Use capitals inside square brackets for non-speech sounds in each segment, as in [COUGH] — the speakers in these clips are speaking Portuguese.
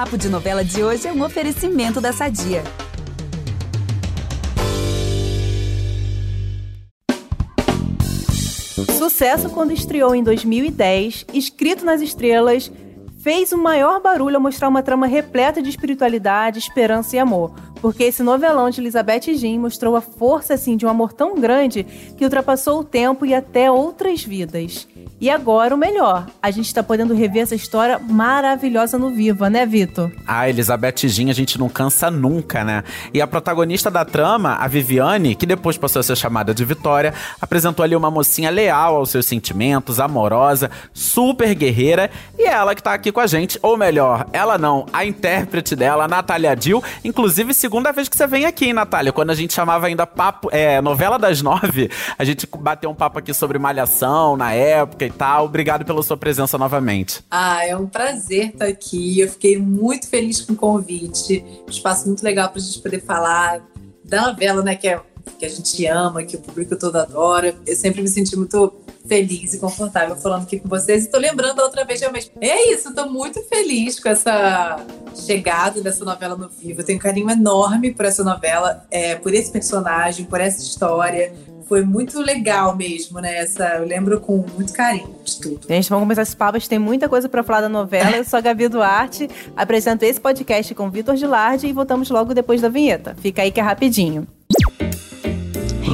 Papo de Novela de hoje é um oferecimento da Sadia. Sucesso quando estreou em 2010, escrito nas estrelas, fez o maior barulho ao mostrar uma trama repleta de espiritualidade, esperança e amor. Porque esse novelão de Elizabeth Jean mostrou a força assim de um amor tão grande que ultrapassou o tempo e até outras vidas. E agora o melhor, a gente tá podendo rever essa história maravilhosa no Viva, né, Vitor? A Elizabeth Jean a gente não cansa nunca, né? E a protagonista da trama, a Viviane, que depois passou a ser chamada de Vitória, apresentou ali uma mocinha leal aos seus sentimentos, amorosa, super guerreira, e ela que tá aqui com a gente, ou melhor, ela não, a intérprete dela, a Natália Dill, inclusive segunda vez que você vem aqui, hein, Natália, quando a gente chamava ainda papo, é, novela das nove, a gente bateu um papo aqui sobre malhação na época e tal. Obrigado pela sua presença novamente. Ah, é um prazer estar aqui. Eu fiquei muito feliz com o convite. Um espaço muito legal para a gente poder falar da novela, né? Que, é, que a gente ama, que o público todo adora. Eu sempre me senti muito feliz e confortável falando aqui com vocês. E tô lembrando outra vez realmente. É isso, tô muito feliz com essa chegada dessa novela no vivo. Eu tenho um carinho enorme por essa novela, é, por esse personagem, por essa história foi muito legal mesmo, né? Essa, eu lembro com muito carinho de tudo. Gente, vamos começar esse papo. Tem muita coisa para falar da novela. Eu sou a Gabi Duarte, apresento esse podcast com Vitor Gilardi e voltamos logo depois da vinheta. Fica aí que é rapidinho.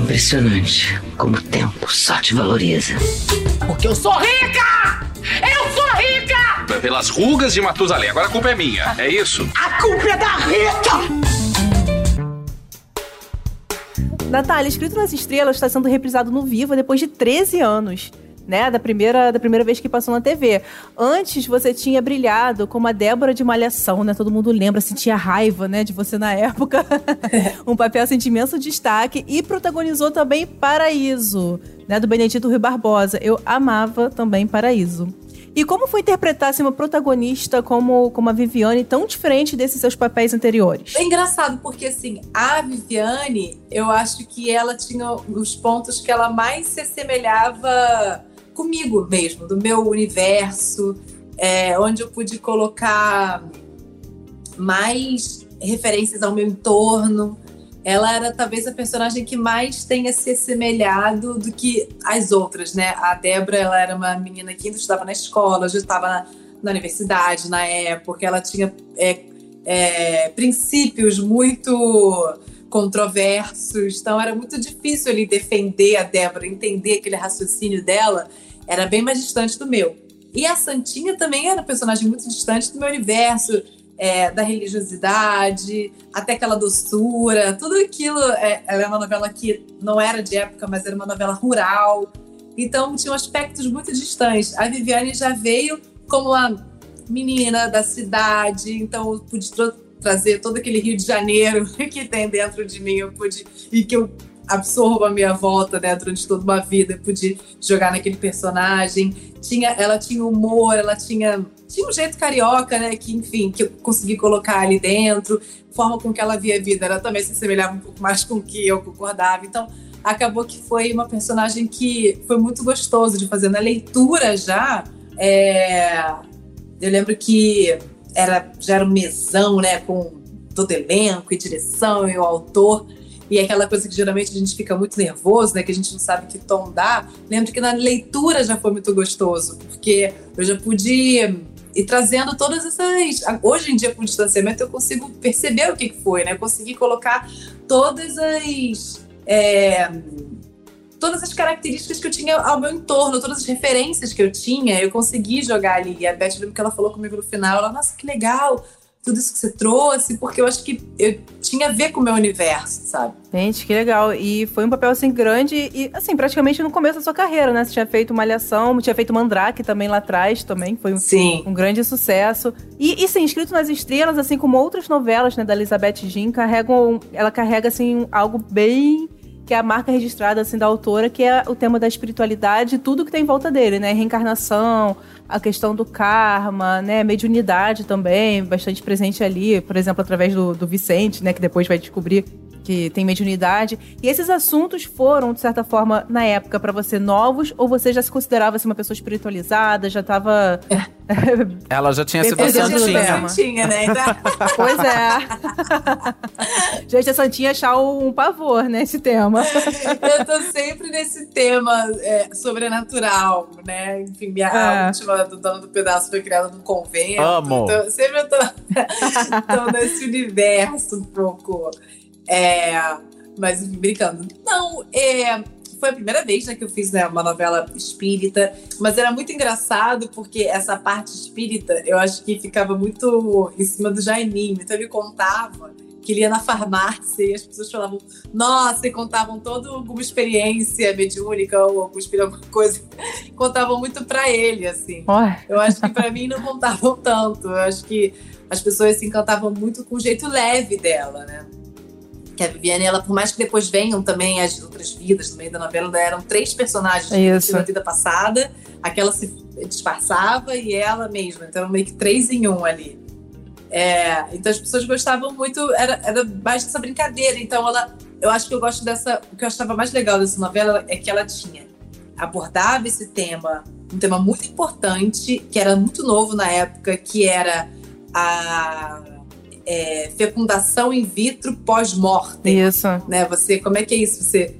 Impressionante como o tempo só te valoriza. Porque eu sou rica! Eu sou rica! Pelas rugas de Matusalém. Agora a culpa é minha, é isso? A culpa é da Rita! Natália, Escrito nas Estrelas está sendo reprisado no Viva depois de 13 anos. Né, da primeira, da primeira vez que passou na TV. Antes você tinha brilhado como a Débora de Malhação, né? Todo mundo lembra, sentia raiva, né, de você na época. [LAUGHS] um papel assim, de imenso destaque e protagonizou também Paraíso, né, do Benedito Rui Barbosa. Eu amava também Paraíso. E como foi interpretar assim, uma protagonista como, como a Viviane tão diferente desses seus papéis anteriores? É engraçado, porque assim, a Viviane, eu acho que ela tinha os pontos que ela mais se assemelhava comigo mesmo, do meu universo, é, onde eu pude colocar mais referências ao meu entorno ela era talvez a personagem que mais tenha se assemelhado do que as outras, né? A Débora, ela era uma menina que ainda estudava na escola, já estava na, na universidade na época, ela tinha é, é, princípios muito controversos, então era muito difícil ali defender a Débora, entender aquele raciocínio dela, era bem mais distante do meu. E a Santinha também era um personagem muito distante do meu universo, é, da religiosidade, até aquela doçura, tudo aquilo. É, ela é uma novela que não era de época, mas era uma novela rural. Então tinha aspectos muito distantes. A Viviane já veio como uma menina da cidade, então eu pude trazer todo aquele Rio de Janeiro [LAUGHS] que tem dentro de mim, eu pude e que eu absorvo a minha volta, né, durante toda uma vida, eu pude jogar naquele personagem. Tinha, ela tinha humor, ela tinha tinha um jeito carioca, né? Que, enfim, que eu consegui colocar ali dentro, forma com que ela via a vida, ela também se assemelhava um pouco mais com o que eu concordava. Então, acabou que foi uma personagem que foi muito gostoso de fazer. Na leitura já, é... eu lembro que era, já era um mesão, né? Com todo elenco e direção e o autor. E aquela coisa que geralmente a gente fica muito nervoso, né? Que a gente não sabe que tom dá. Lembro que na leitura já foi muito gostoso, porque eu já pude e trazendo todas essas. Hoje em dia, com o distanciamento, eu consigo perceber o que foi, né? consegui colocar todas as. É, todas as características que eu tinha ao meu entorno, todas as referências que eu tinha, eu consegui jogar ali. E a Beth, lembro que ela falou comigo no final, ela, nossa, que legal, tudo isso que você trouxe, porque eu acho que eu tinha a ver com o meu universo, sabe? Gente, que legal. E foi um papel assim grande e assim, praticamente no começo da sua carreira, né? Você tinha feito Malhação, tinha feito Mandrake também lá atrás também, foi um, sim. um grande sucesso. E, e sim, Escrito nas Estrelas, assim como outras novelas, né, da Elizabeth Jean, carregam, ela carrega assim algo bem que é a marca registrada assim da autora, que é o tema da espiritualidade e tudo que tem em volta dele, né? Reencarnação, a questão do karma, né? Mediunidade também, bastante presente ali, por exemplo, através do, do Vicente, né? Que depois vai descobrir que tem mediunidade. E esses assuntos foram, de certa forma, na época, para você novos? Ou você já se considerava assim, uma pessoa espiritualizada, já tava. Ela já tinha [LAUGHS] sido santinha. Santinha, né? Então, pois é. [LAUGHS] Gente, a Santinha achar um pavor, né, esse tema. [LAUGHS] eu tô sempre nesse tema é, sobrenatural, né? Enfim, minha É. a última do Dono do Pedaço foi criada num convento. Amo. Então, sempre eu tô, tô nesse universo um pouco. É, mas brincando. Não, é, foi a primeira vez né, que eu fiz né, uma novela espírita, mas era muito engraçado porque essa parte espírita eu acho que ficava muito em cima do Jaiminho. Então ele contava que ele ia na farmácia e as pessoas falavam, nossa, e contavam toda alguma experiência mediúnica ou alguma coisa. [LAUGHS] Contavam muito pra ele, assim. Eu acho que pra mim não contavam tanto. Eu acho que as pessoas se encantavam muito com o jeito leve dela, né? Que a Viviane, ela, por mais que depois venham também as outras vidas no meio da novela, eram três personagens Isso. da vida passada, aquela se disfarçava e ela mesma. Então, eram meio que três em um ali. É, então as pessoas gostavam muito, era, era mais dessa brincadeira. Então ela, eu acho que eu gosto dessa. O que eu achava mais legal dessa novela é que ela tinha abordava esse tema, um tema muito importante, que era muito novo na época, que era a é, fecundação in vitro pós-mortem isso. né? Você, como é que é isso? Você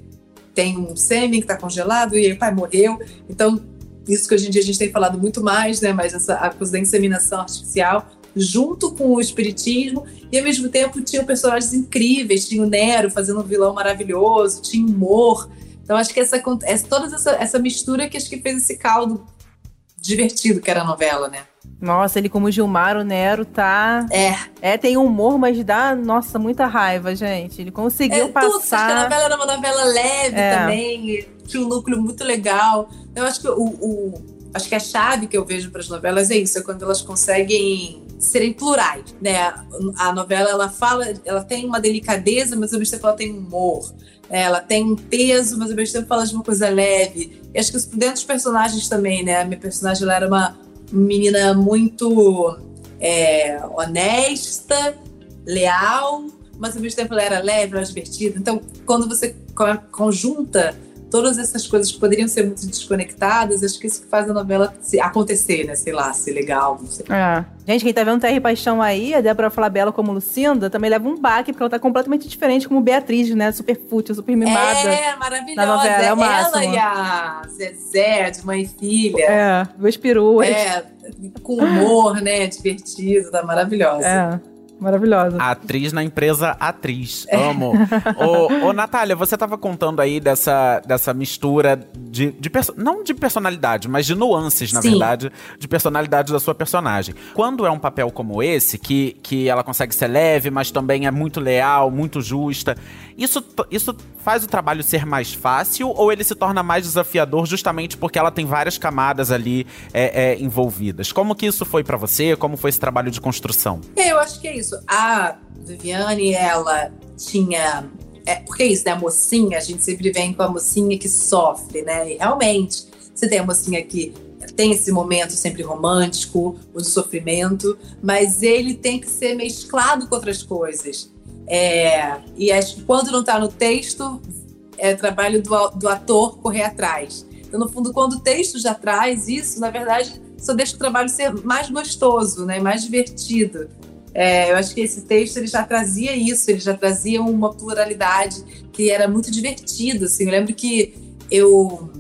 tem um sêmen que está congelado e aí o pai morreu. Então, isso que hoje em dia a gente tem falado muito mais, né? Mas essa a coisa da inseminação artificial, junto com o espiritismo, e ao mesmo tempo tinha personagens incríveis, tinha o Nero fazendo um vilão maravilhoso, tinha humor. Então, acho que essa, essa toda essa, essa mistura que acho que fez esse caldo divertido que era a novela, né? Nossa, ele como Gilmar, o Nero, tá. É, É, tem humor, mas dá, nossa, muita raiva, gente. Ele conseguiu é tudo. Acho que a passar. novela era uma novela leve É. também, tinha um núcleo muito legal. Eu acho que o, o- acho que a chave que eu vejo para as novelas é isso, é quando elas conseguem serem plurais, né? A novela ela fala, ela tem uma delicadeza, mas ao mesmo tempo ela tem humor. né? Ela tem um peso, mas ao mesmo tempo fala de uma coisa leve. E acho que isso dentro dos personagens também, né? A minha personagem ela era uma menina muito é, honesta, leal, mas ao mesmo tempo ela era leve, ela era divertida. Então, quando você co- conjunta todas essas coisas que poderiam ser muito desconectadas, acho que isso que faz a novela se- acontecer, né? Sei lá, ser legal, não sei. É. Gente, quem tá vendo TR Paixão aí, a Débora Flabella como Lucinda, também leva um baque, porque ela tá completamente diferente como Beatriz, né? Super fútil, super mimada. É, maravilhosa. Na novela, é o ela máximo. e a Zezé, de mãe e filha. É, duas peruas. É, com humor, né? Divertido, tá maravilhosa. É, maravilhosa. Atriz na empresa Atriz. Amo. ô, ô, Natália, você tava contando aí dessa, dessa mistura de. de não de personalidade, mas de nuances, na Sim. verdade, de personalidade da sua personagem. Quando é um papel como esse, que, que ela consegue ser leve, mas também é muito leal, muito justa, isso, isso faz o trabalho ser mais fácil ou ele se torna mais desafiador justamente porque ela tem várias camadas ali é, é, envolvidas? Como que isso foi pra você? Como foi esse trabalho de construção? É, eu acho que é isso. A Viviane, ela tinha. É, porque é isso, né? A mocinha, a gente sempre vem com a mocinha que sofre, né? E realmente, você tem a mocinha que tem esse momento sempre romântico, o de sofrimento, mas ele tem que ser mesclado com outras coisas. É, e acho que quando não tá no texto, é trabalho do, do ator correr atrás. Então, no fundo, quando o texto já traz isso, na verdade, só deixa o trabalho ser mais gostoso, né? Mais divertido. É, eu acho que esse texto ele já trazia isso, ele já trazia uma pluralidade que era muito divertido. Assim. Eu lembro que eu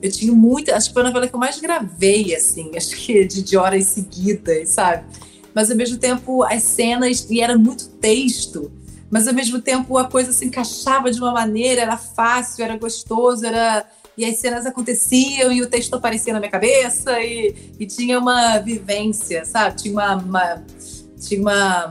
eu tinha muita, acho que foi a novela que eu mais gravei, assim, acho que [LAUGHS] de, de horas seguidas, sabe? Mas ao mesmo tempo as cenas e era muito texto, mas ao mesmo tempo a coisa se encaixava de uma maneira, era fácil, era gostoso, era e as cenas aconteciam e o texto aparecia na minha cabeça e, e tinha uma vivência, sabe? Tinha uma, uma tinha uma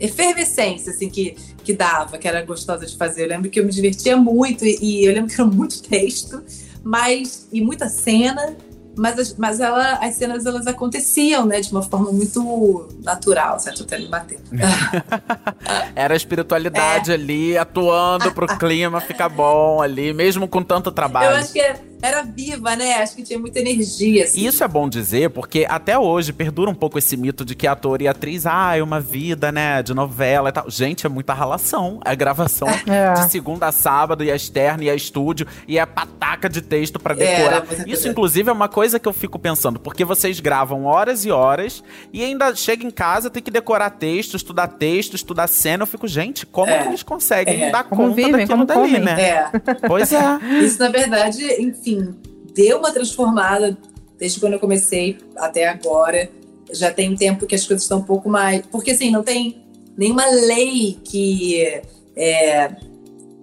efervescência assim que, que dava, que era gostosa de fazer. Eu lembro que eu me divertia muito e, e eu lembro que era [LAUGHS] muito texto, mas e muita cena, mas, as, mas ela, as cenas elas aconteciam, né, de uma forma muito natural, certo? Até me bater. [LAUGHS] Era a espiritualidade ali, atuando pro clima ficar bom ali, mesmo com tanto Eu trabalho. acho que é, era viva, né? Acho que tinha muita energia. Assim. Isso é bom dizer, porque até hoje perdura um pouco esse mito de que ator e atriz, ah, é uma vida, né, de novela e tal. Gente, é muita ralação. É gravação [LAUGHS] É. de segunda a sábado, e a externa, e a estúdio, e a pataca de texto pra decorar. era muita Isso, inclusive, é uma coisa que eu fico pensando, porque vocês gravam horas e horas, e ainda chega em casa, tem que decorar texto, estudar texto, estudar cena. Eu fico, gente, como É. que eles conseguem É. dar Como conta vivem, daquilo como dali, comem. né? É. Pois é. Isso, na verdade, enfim, deu uma transformada desde quando eu comecei até agora. Já tem tempo que as coisas estão um pouco mais. Porque, assim, não tem nenhuma lei que, é,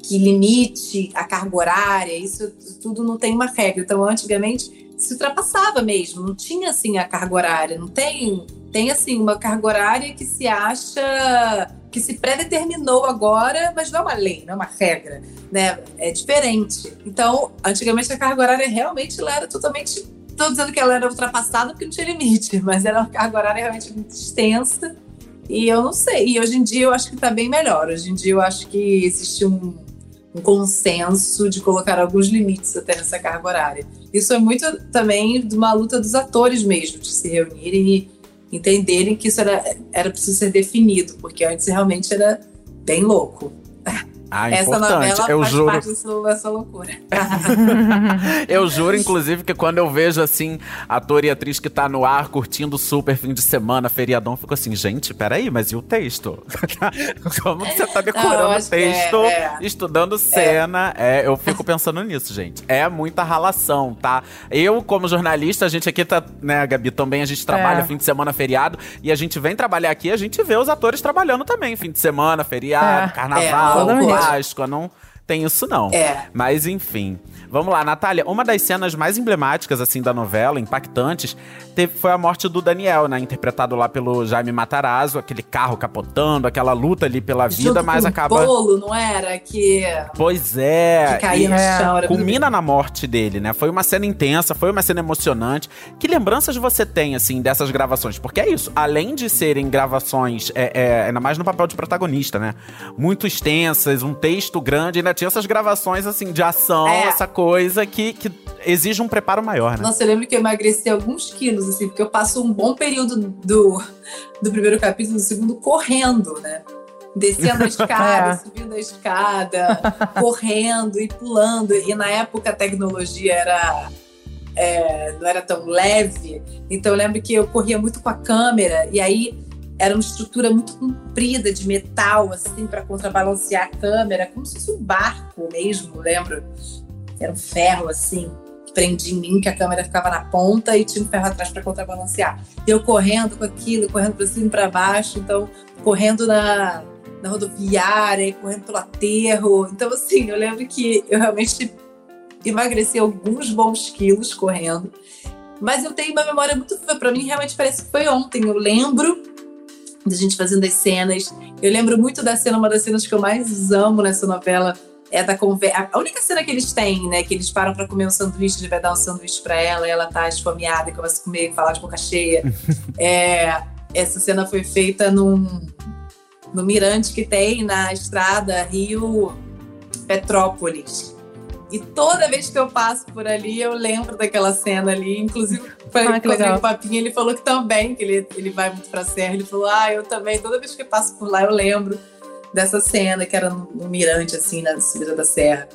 que limite a carga horária. Isso tudo não tem uma regra. Então, antigamente, se ultrapassava mesmo. Não tinha, assim, a carga horária. Não tem. Tem, assim, uma carga horária que se acha. Que se predeterminou agora, mas não é uma lei, não é uma regra né? É diferente. Então, antigamente a carga horária realmente era totalmente. Estou dizendo que ela era ultrapassada porque não tinha limite, [LAUGHS] mas era uma carga horária realmente muito extensa. E eu não sei. E hoje em dia eu acho que está bem melhor. Hoje em dia eu acho que existe um, um consenso de colocar alguns limites até nessa carga horária. Isso é muito também de uma luta dos atores mesmo, de se reunirem e entenderem que isso era, era preciso ser definido, porque antes realmente era bem louco. [LAUGHS] Ah, Essa importante. novela eu faz juro. parte dessa, dessa loucura. [LAUGHS] Eu juro, inclusive, que quando eu vejo, assim, ator e atriz que tá no ar curtindo super fim de semana, feriadão, eu fico assim, gente, peraí, mas e o texto? [LAUGHS] Como que você tá decorando o que é, texto, é. estudando cena? É. eu fico pensando nisso, gente. É muita ralação, tá? Eu, como jornalista, a gente aqui tá, né, Gabi, também a gente trabalha É. fim de semana, feriado, e a gente vem trabalhar aqui, a gente vê os atores trabalhando também, fim de semana, feriado, É. carnaval, É. Páscoa, não tem isso não. É. Mas enfim. Vamos lá, Natália. Uma das cenas mais emblemáticas, assim, da novela, impactantes, teve, foi a morte do Daniel, né? Interpretado lá pelo Jaime Matarazzo, aquele carro capotando, aquela luta ali pela vida, Junto mas com acaba. O bolo, não era? Que, Pois é. que caía no chão. Era Culmina na morte dele, né? Foi uma cena intensa, foi uma cena emocionante. Que lembranças você tem, assim, dessas gravações? Porque é isso, além de serem gravações, é, é, ainda mais no papel de protagonista, né? Muito extensas, um texto grande, ainda tinha essas gravações, assim, de ação, É. essa coisa que, que exige um preparo maior, né? Nossa, eu lembro que eu emagreci alguns quilos, assim, porque eu passo um bom período do, do primeiro capítulo, do segundo, correndo, né? Descendo a [LAUGHS] escada, subindo a escada, correndo e pulando. E na época a tecnologia era. é, não era tão leve. Então eu lembro que eu corria muito com a câmera, e aí era uma estrutura muito comprida de metal, assim, para contrabalancear a câmera, como se fosse um barco mesmo, lembro? Era um ferro, assim, que prendia em mim, que a câmera ficava na ponta e tinha um ferro atrás para contrabalancear. E eu correndo com aquilo, correndo para cima e para baixo, então, correndo na, na rodoviária, correndo pelo aterro. Então, assim, eu lembro que eu realmente emagreci alguns bons quilos correndo. Mas eu tenho uma memória muito. Pra mim, realmente parece que foi ontem. Eu lembro da gente fazendo as cenas. Eu lembro muito da cena, uma das cenas que eu mais amo nessa novela é da conversa. A única cena que eles têm, né? Que eles param pra comer um sanduíche, ele vai dar um sanduíche pra ela, e ela tá esfomeada e começa a comer, falar de boca cheia. [LAUGHS] é, essa cena foi feita num, no mirante que tem na estrada Rio Petrópolis. E toda vez que eu passo por ali, eu lembro daquela cena ali. Inclusive, foi Ah, com o Papinha, ele falou que também, que ele, ele vai muito pra Serra. Ele falou, ah, eu também, toda vez que eu passo por lá, eu lembro dessa cena, que era no, no mirante, assim, na subida da Serra.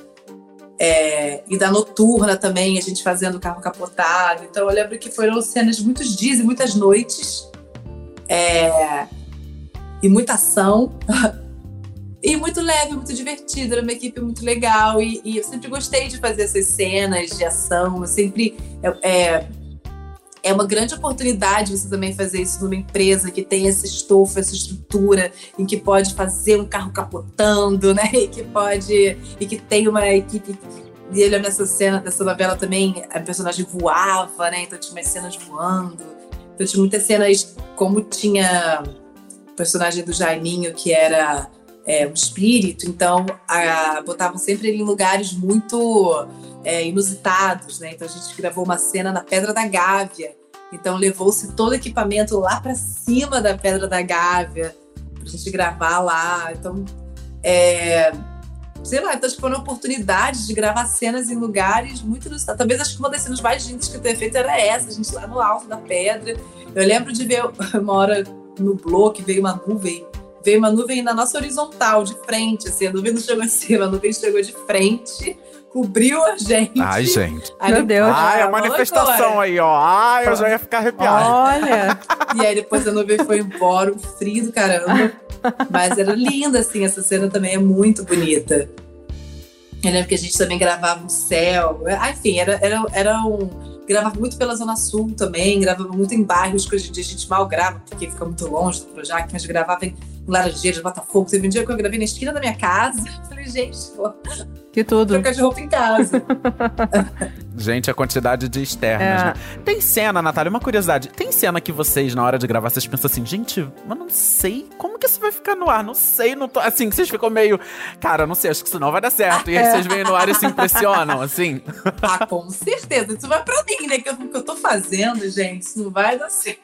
É, e da noturna também, a gente fazendo o carro capotado. Então, eu lembro que foram cenas de muitos dias e muitas noites. É, e muita ação. [LAUGHS] E muito leve, muito divertido, era uma equipe muito legal. E, e eu sempre gostei de fazer essas cenas de ação. Eu sempre. É, é, uma grande oportunidade você também fazer isso numa empresa que tem esse estofo, essa estrutura, em que pode fazer um carro capotando, né? E que pode. E que tem uma equipe. E ele nessa cena, nessa novela também, a personagem voava, né? Então tinha umas cenas voando. Então tinha muitas cenas, como tinha o personagem do Jaiminho, que era é, um espírito, então a, botavam sempre ele em lugares muito é, inusitados, né? Então a gente gravou uma cena na Pedra da Gávea, então levou-se todo o equipamento lá para cima da Pedra da Gávea pra gente gravar lá. Então é, sei lá, então foram oportunidades de gravar cenas em lugares muito inusitados. Talvez acho que uma das cenas mais lindas que eu tenha feito era essa, a gente lá no alto da pedra. Eu lembro de ver [LAUGHS] uma hora nublou, que veio uma nuvem, veio uma nuvem na nossa horizontal, de frente, assim, a nuvem não chegou assim, a nuvem chegou de frente, cobriu a gente. Ai, gente. Aí Meu Deus. Ai, a manifestação aí, ó. Ai, eu já ia ficar arrepiado. Olha, [LAUGHS] E aí depois a nuvem foi embora, um frio do caramba. Mas era linda, assim, essa cena também é muito bonita. Eu lembro que a gente também gravava o céu. Ah, enfim, era, era, era um. Gravava muito pela Zona Sul também, gravava muito em bairros que hoje em dia a gente mal grava, porque fica muito longe do Projac, mas gravava em Laranjeiras, Botafogo. Teve um dia que eu gravei na esquina da minha casa. [LAUGHS] Eu falei, gente, vou que tudo. trocar de roupa em casa. [LAUGHS] Gente, a quantidade de externas, É. né? Tem cena, Natália, uma curiosidade. Tem cena que vocês, na hora de gravar, vocês pensam assim, gente, mas não sei como que isso vai ficar no ar. Não sei, não tô. Assim, que vocês ficam meio. Cara, não sei, acho que isso não vai dar certo. E aí vocês vêm no ar e se impressionam, assim. [LAUGHS] Ah, com certeza. Isso vai pra mim, né? Que o que eu tô fazendo, gente, isso não vai dar certo.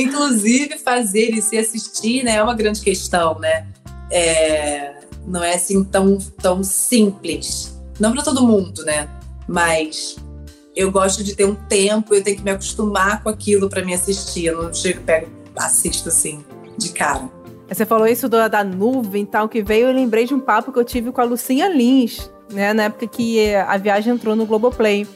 Inclusive, fazer e se assistir, né, é uma grande questão, né? É, não é assim tão, tão simples. Não pra todo mundo, né? Mas eu gosto de ter um tempo, eu tenho que me acostumar com aquilo pra me assistir. Eu não chego, pego, assisto assim, de cara. Você falou isso da, da nuvem e tal que veio, eu lembrei de um papo que eu tive com a Lucinha Lins, né? Na época que a viagem entrou no Globoplay.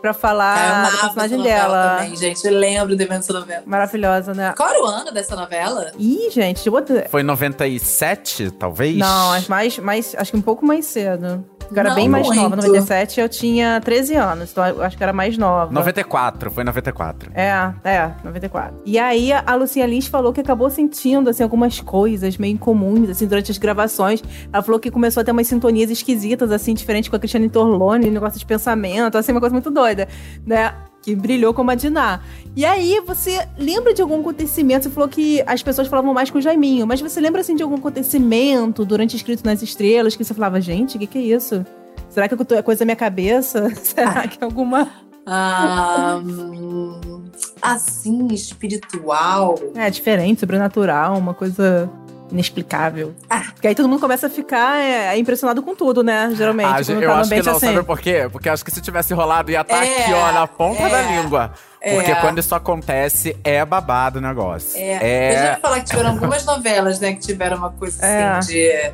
Pra falar da amava personagem dela. Também, gente, eu lembro de vendo essa novela. Maravilhosa, né? Qual era o ano dessa novela? Ih, gente, eu vou... Foi em 97, talvez? Não, acho, mais, mais, acho que um pouco mais cedo. Eu era Não bem mais muito. nova. 97 eu tinha 13 anos, então eu acho que era mais nova. 94, foi 94. É, é, 94. E aí a Lucinha Lins falou que acabou sentindo, assim, algumas coisas meio incomuns, assim, durante as gravações. Ela falou que começou a ter umas sintonias esquisitas, assim, diferente com a Cristiane Torlone, negócio de pensamento, assim, uma coisa muito doida, né? Que brilhou como a Diná. E aí, você lembra de algum acontecimento? Você falou que as pessoas falavam mais com o Jaiminho, mas você lembra, assim, de algum acontecimento durante Escrito nas Estrelas que você falava, gente, o que, que é isso? Será que é coisa da minha cabeça? [LAUGHS] Será que é alguma. [LAUGHS] Ah, hum, assim, espiritual. É, diferente, sobrenatural, uma coisa inexplicável. Ah. Porque aí todo mundo começa a ficar é, impressionado com tudo, né? Geralmente. Ah, tá eu no acho que não, assim. sabe por quê? Porque acho que se tivesse rolado ia estar É, aqui, ó, na ponta é, da língua. Porque é. quando isso acontece, é babado o negócio. É, Eu já ia falar que tiveram algumas novelas, né, que tiveram uma coisa É. assim de.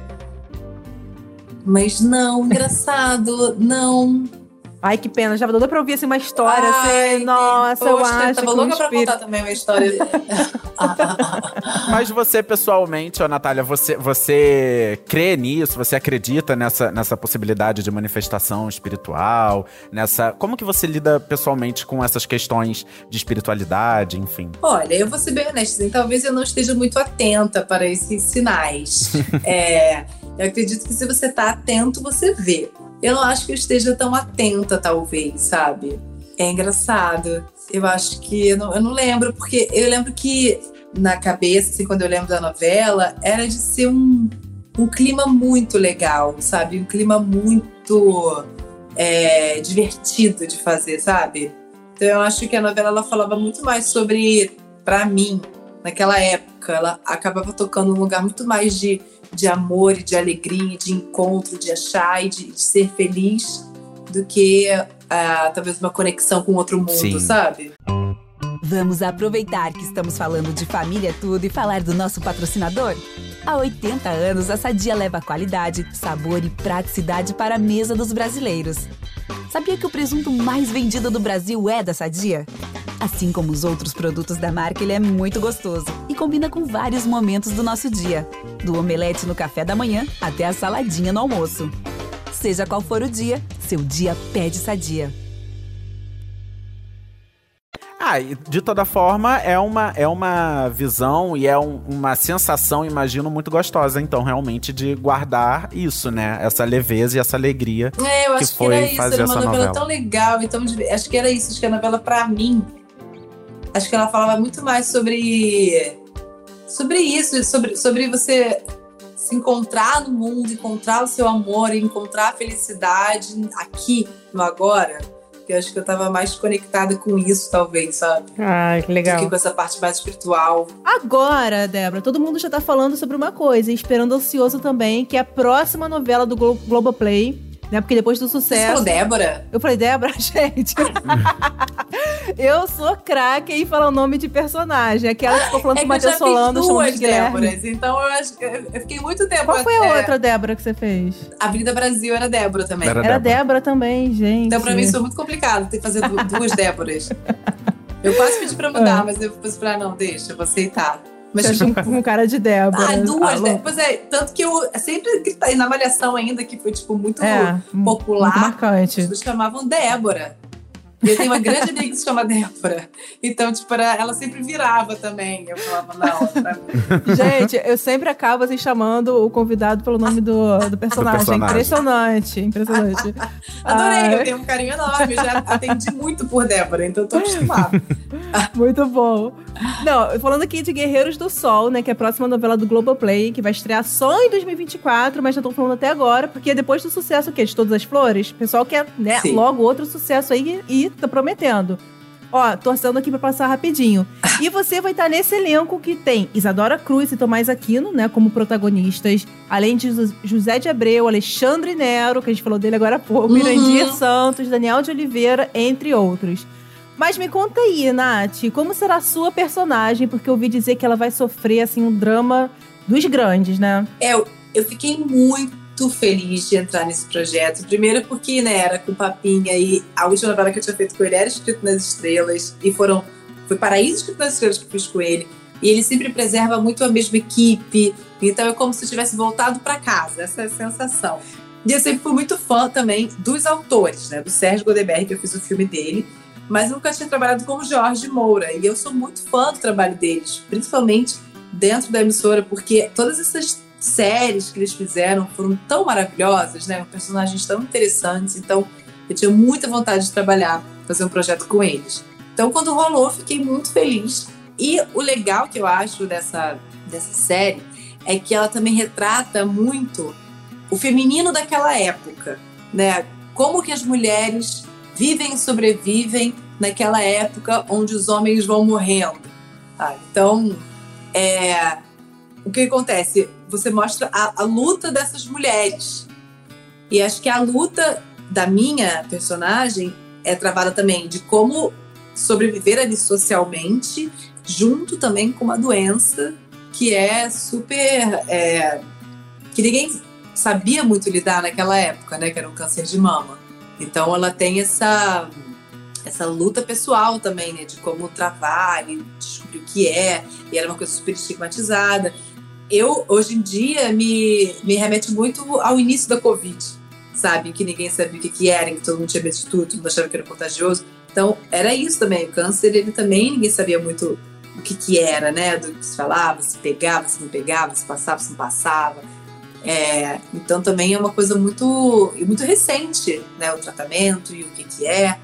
Mas não, engraçado, não. Ai, que pena. Já doida pra ouvir assim, uma história, Ai, assim. Nossa, eu poxa, acho Tava um louca pra contar também uma história. Mas você, pessoalmente, ó, Natália, você, você crê nisso? Você acredita nessa, nessa possibilidade de manifestação espiritual? Nessa. Como que você lida pessoalmente com essas questões de espiritualidade, enfim? Olha, eu vou ser bem honesta, assim, talvez eu não esteja muito atenta para esses sinais. [LAUGHS] É, eu acredito que se você tá atento, você vê. Eu não acho que eu esteja tão atenta, talvez, sabe? É engraçado. Eu acho que. Eu não, eu não lembro, porque eu lembro que na cabeça, assim, quando eu lembro da novela, era de ser um, um clima muito legal, sabe? Um clima muito é, divertido de fazer, sabe? Então eu acho que a novela ela falava muito mais sobre, pra mim, naquela época, ela acabava tocando num lugar muito mais de, de amor e de alegria, de encontro, de achar e de, de ser feliz do que ah, talvez uma conexão com outro mundo, Sim. sabe? Vamos aproveitar que estamos falando de família tudo e falar do nosso patrocinador? Há 80 anos, a Sadia leva qualidade, sabor e praticidade para a mesa dos brasileiros. Sabia que o presunto mais vendido do Brasil é da Sadia? Assim como os outros produtos da marca, ele é muito gostoso e combina com vários momentos do nosso dia, do omelete no café da manhã até a saladinha no almoço. Seja qual for o dia, seu dia pede Sadia. Ah, e de toda forma, é uma, é uma visão e é um- uma sensação, imagino, muito gostosa, então, realmente, de guardar isso, né? Essa leveza e essa alegria. É, eu que acho que, foi era isso, fazer era uma essa novela, novela. tão legal e tão diver- Acho que era isso, acho que a novela, pra mim, acho que ela falava muito mais sobre. Sobre isso, sobre, sobre você se encontrar no mundo, encontrar o seu amor, encontrar a felicidade aqui, no agora, Porque eu acho que eu tava mais conectada com isso, talvez, sabe? Ah, que legal. Do que com essa parte mais espiritual. Agora, Débora, todo mundo já tá falando sobre uma coisa, e esperando ansioso também, que é a próxima novela do Glo Globoplay, né? Porque depois do Você sucesso. falou Débora? Eu falei, Débora, [LAUGHS] gente. eu sou craque em falar o nome de personagem. Aquela que ficou falando É com o que eu já Matheus Solano, duas. Déboras, então eu acho que eu fiquei muito tempo. Qual foi a é, outra Débora que você fez? Avenida Brasil era Débora também. Era Era Débora. Débora também, gente. Então, pra mim, isso foi muito complicado ter que fazer du- duas Déboras. [LAUGHS] Eu quase pedi pra mudar, Ah. mas eu falei, ah, não, deixa, eu vou aceitar. Mas, Você tipo, um, um cara de Débora. ah, duas? Déboras. Pois é, tanto que eu sempre gritei na malhação ainda, que foi, tipo, muito É, popular. muito marcante. As pessoas chamavam Débora. E eu tenho uma grande amiga que se chama Débora. Então, tipo, ela sempre virava também. Eu falava, não, pra mim. [LAUGHS] Gente, eu sempre acabo assim chamando o convidado pelo nome do, do personagem. personagem. Impressionante, impressionante. [LAUGHS] Adorei, Ai, eu tenho um carinho enorme. Eu já atendi muito por Débora, então eu tô acostumada. [LAUGHS] Muito bom. Não, falando aqui de Guerreiros do Sol, né? Que é a próxima novela do Globoplay, que vai estrear só em 2024, mas já estão falando até agora, porque depois do sucesso o quê? De Todas as Flores, o pessoal quer, né, Sim. logo outro sucesso aí e tá prometendo. Ó, torcendo aqui pra passar rapidinho. E você vai estar nesse elenco que tem Isadora Cruz e Tomás Aquino, né, como protagonistas. Além de José de Abreu, Alexandre Nero, que a gente falou dele agora há pouco, Uhum. Santos, Daniel de Oliveira, entre outros. Mas me conta aí, Nath, como será a sua personagem? Porque eu ouvi dizer que ela vai sofrer, assim, um drama dos grandes, né? É, eu, eu fiquei muito feliz de entrar nesse projeto. Primeiro porque, né, era com Papinha e a última novela que eu tinha feito com ele era Escrito nas Estrelas. E foram... Foi Paraíso Escrito nas Estrelas que eu fiz com ele. E ele sempre preserva muito a mesma equipe. Então é como se eu tivesse voltado para casa. Essa é a sensação. E eu sempre fui muito fã também dos autores, né? Do Sérgio Godeberg, que eu fiz o filme dele. Mas nunca tinha trabalhado com o Jorge Moura. E eu sou muito fã do trabalho deles. Principalmente dentro da emissora, porque todas essas séries que eles fizeram foram tão maravilhosas, né? Personagens tão interessantes. Então, eu tinha muita vontade de trabalhar, fazer um projeto com eles. Então, quando rolou, fiquei muito feliz. E o legal que eu acho dessa, dessa série é que ela também retrata muito o feminino daquela época, né? Como que as mulheres vivem e sobrevivem naquela época onde os homens vão morrendo. Então, é, o que acontece? Você mostra a, a luta dessas mulheres. E acho que a luta da minha personagem é travada também de como sobreviver ali socialmente, junto também com uma doença que é super. é, que ninguém sabia muito lidar naquela época, né? Que era um câncer de mama. Então ela tem essa essa luta pessoal também, né? De como travar e descobrir o que é. E era uma coisa super estigmatizada. Eu, hoje em dia, me, me remete muito ao início da Covid, sabe? Que ninguém sabia o que, que era, que todo mundo tinha medo de tudo, todo mundo achava que era contagioso. Então, era isso também. O câncer, ele também, ninguém sabia muito o que, que era, né? Do que se falava, se pegava, se não pegava, se passava, se não passava. É, então, também é uma coisa muito, muito recente, né? O tratamento e o que, que é.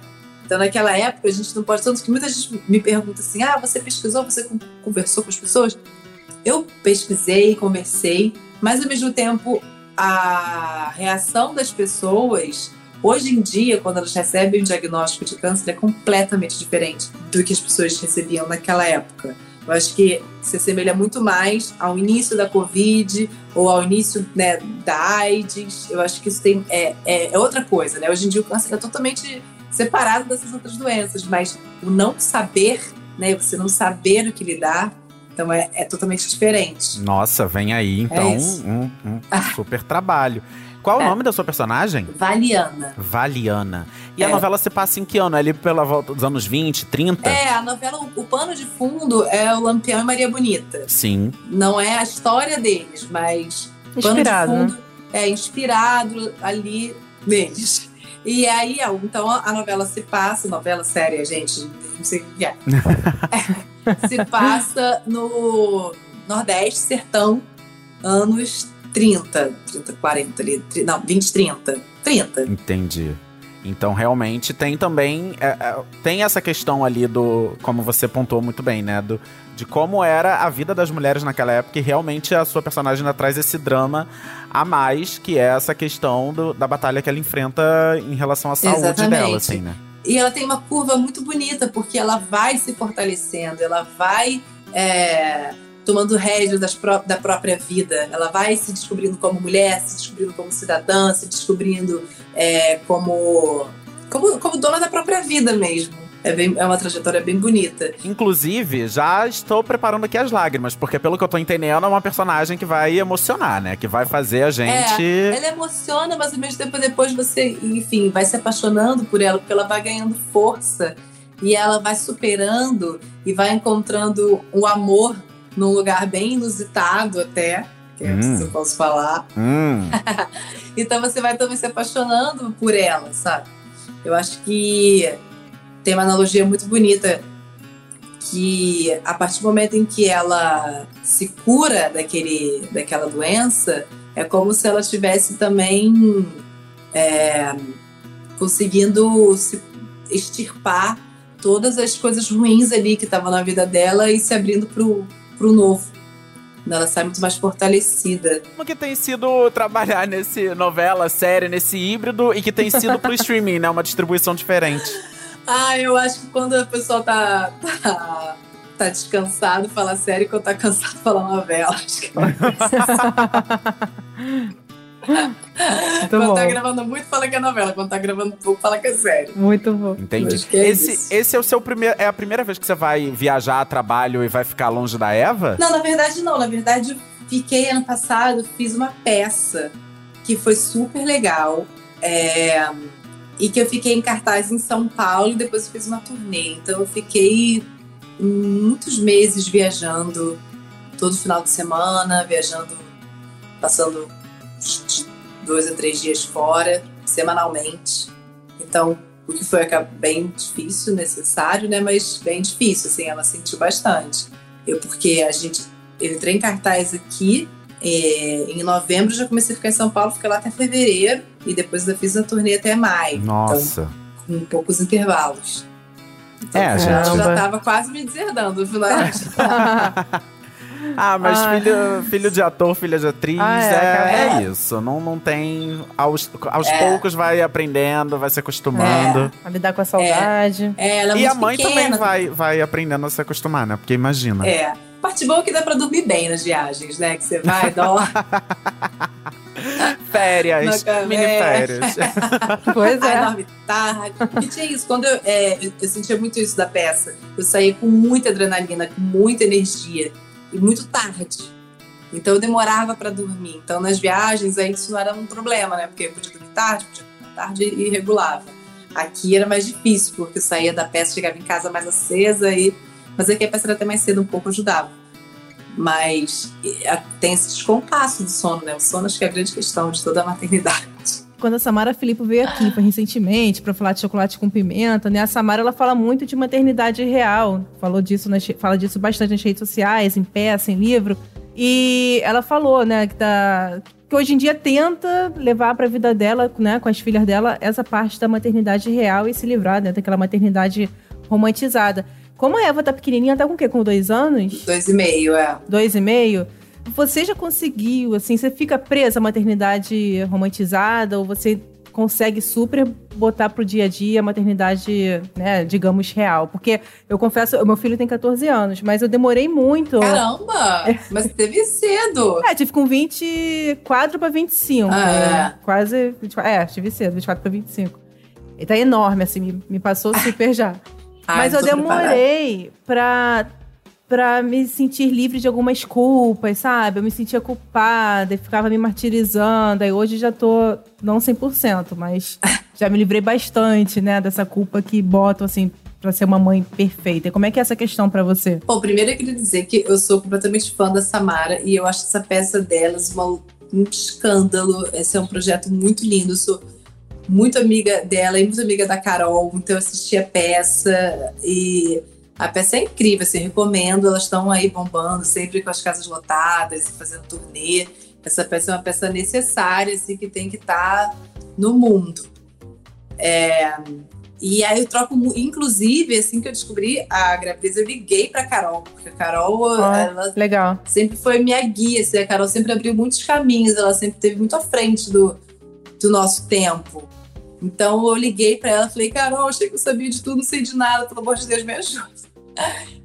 Então, naquela época, a gente não pode. Tanto que muita gente me pergunta assim: ah, você pesquisou, você con- conversou com as pessoas? Eu pesquisei, conversei, mas ao mesmo tempo, a reação das pessoas, hoje em dia, quando elas recebem um diagnóstico de câncer, é completamente diferente do que as pessoas recebiam naquela época. Eu acho que se assemelha muito mais ao início da Covid ou ao início né, da AIDS. Eu acho que isso tem, é, é, é outra coisa, né? Hoje em dia o câncer é totalmente separado dessas outras doenças, mas o não saber, né? Você não saber o que lidar, então é, é totalmente diferente. Nossa, vem aí, então, isso. um, um super trabalho. Qual o É. nome da sua personagem? Valiana. Valiana. E a É. novela se passa em que ano? É Ali pela volta dos anos 20, 30? É, a novela, o, o pano de fundo é o Lampião e Maria Bonita. Sim. Não é a história deles, mas Inspirado, pano né? de fundo é inspirado ali neles. E aí, então a novela se passa, novela séria, gente, não sei o que é. [LAUGHS] Se passa no Nordeste, Sertão, anos 30, 30, 40 ali, não, 20, 30, 30. Entendi. Então, realmente, tem também. é, é, tem essa questão ali do. Como você pontuou muito bem, né? Do, de como era a vida das mulheres naquela época. E realmente a sua personagem ainda traz esse drama a mais, que é essa questão do- da batalha que ela enfrenta em relação à saúde Exatamente. dela, assim, né? e ela tem uma curva muito bonita, porque ela vai se fortalecendo, ela vai é, tomando rédea das pró da própria vida, ela vai se descobrindo como mulher, se descobrindo como cidadã, se descobrindo é, como, como, como dona da própria vida mesmo. É, bem, é uma trajetória bem bonita. Inclusive, já estou preparando aqui as lágrimas, porque pelo que eu tô entendendo, é uma personagem que vai emocionar, né? Que vai fazer a gente. É, ela emociona, mas ao mesmo tempo depois você, enfim, vai se apaixonando por ela, porque ela vai ganhando força e ela vai superando e vai encontrando o amor num lugar bem inusitado até. Que é Hum. se eu posso falar. Hum, [LAUGHS] Então você vai também se apaixonando por ela, sabe? Eu acho que tem uma analogia muito bonita que a partir do momento em que ela se cura daquele, daquela doença, é como se ela estivesse também é, conseguindo se extirpar todas as coisas ruins ali que estavam na vida dela e se abrindo pro, pro novo. Ela sai muito mais fortalecida. como que tem sido trabalhar nesse novela, série, nesse híbrido e que tem sido pro [LAUGHS] streaming, né? Uma distribuição diferente. Ah, eu acho que quando a pessoa tá, tá, tá descansado, fala sério, e quando tá cansado, fala novela. Acho que Muito [LAUGHS] quando bom. tá gravando muito, fala que é novela. Quando tá gravando pouco, fala que é sério. Muito bom. Entendi. Acho que é esse, isso. esse é o seu primeiro. É a primeira vez que você vai viajar a trabalho e vai ficar longe da Eva? Não, na verdade não. Na verdade, fiquei ano passado, fiz uma peça que foi super legal. é, e que eu fiquei em cartaz em São Paulo e depois fiz uma turnê. Então eu fiquei muitos meses viajando, todo final de semana, viajando, passando dois a três dias fora, semanalmente. Então, o que foi bem difícil, necessário, né? Mas bem difícil, assim, ela sentiu bastante. Eu, porque a gente, eu entrei em cartaz aqui, é, em novembro já comecei a ficar em São Paulo, fiquei lá até fevereiro, e depois eu fiz a turnê até maio. Nossa. Então, com poucos intervalos. Então, É, eu gente. já tava quase me deserdando no final. [LAUGHS] Ah, mas Ah. filho, filho de ator, filha de atriz, Ah, é, é, cara. é isso. Não, não tem. Aos, aos É. poucos vai aprendendo, vai se acostumando. A lidar com a saudade. É, ela é E a mãe pequena, também vai, vai aprendendo a se acostumar, né? Porque imagina. É. Parte boa é que dá pra dormir bem nas viagens, né? Que você vai, dorme. [LAUGHS] Férias, mini é. férias. [LAUGHS] Pois é. dorme tarde. E tinha isso. Quando eu, é, eu, eu sentia muito isso da peça. Eu saía com muita adrenalina, com muita energia. E muito tarde. Então eu demorava pra dormir. Então nas viagens aí isso não era um problema, né? Porque eu podia dormir tarde, podia dormir tarde e regulava. Aqui era mais difícil, porque eu saía da peça, chegava em casa mais acesa e. Mas aqui a peça era até mais cedo um pouco, ajudava. Mas tem esse descompasso do sono, né? O sono acho que é a grande questão de toda a maternidade. Quando a Samara Filippo veio aqui, foi recentemente, pra falar de chocolate com pimenta, né? A Samara, ela fala muito de maternidade real. Falou disso, nas, fala disso bastante nas redes sociais, em peça, em livro. E ela falou, né, que, tá, que hoje em dia tenta levar pra vida dela, né, com as filhas dela, essa parte da maternidade real e se livrar, né, daquela maternidade romantizada. Como a Eva tá pequenininha, tá com o quê? Com dois anos? Dois e meio, é. dois e meio, você já conseguiu, assim, você fica presa à maternidade romantizada ou você consegue super botar pro dia a dia a maternidade, né, digamos, real? Porque eu confesso, meu filho tem 14 anos, mas eu demorei muito. Caramba! Mas teve cedo. [LAUGHS] É, tive com 24 para 25. Ah, né? Quase. 24 É, tive cedo, 24 para 25. Ele tá enorme, assim, me, me passou super já. Ai, Mas eu tô preparada. demorei pra, pra me sentir livre de algumas culpas, sabe? Eu me sentia culpada e ficava me martirizando. Aí hoje já tô, não 100%, mas [LAUGHS] já me livrei bastante, né? Dessa culpa que botam, assim, pra ser uma mãe perfeita. Como é que é essa questão pra você? Bom, primeiro eu queria dizer que eu sou completamente fã da Samara e eu acho essa peça delas uma, um escândalo. Esse é um projeto muito lindo. Eu sou muito amiga dela e muito amiga da Carol, então eu assisti a peça e a peça é incrível, assim, recomendo. Elas estão aí bombando, sempre com as casas lotadas e fazendo turnê. Essa peça é uma peça necessária, assim, que tem que estar no mundo. É, e aí eu troco, inclusive, assim que eu descobri a gravidez, eu liguei pra Carol, porque a Carol, Ah. ela Legal. sempre foi minha guia, assim, a Carol sempre abriu muitos caminhos, ela sempre esteve muito à frente do, do nosso tempo. Então eu liguei para ela, falei, Carol, achei que eu sabia de tudo, não sei de nada, pelo amor de Deus, me ajuda.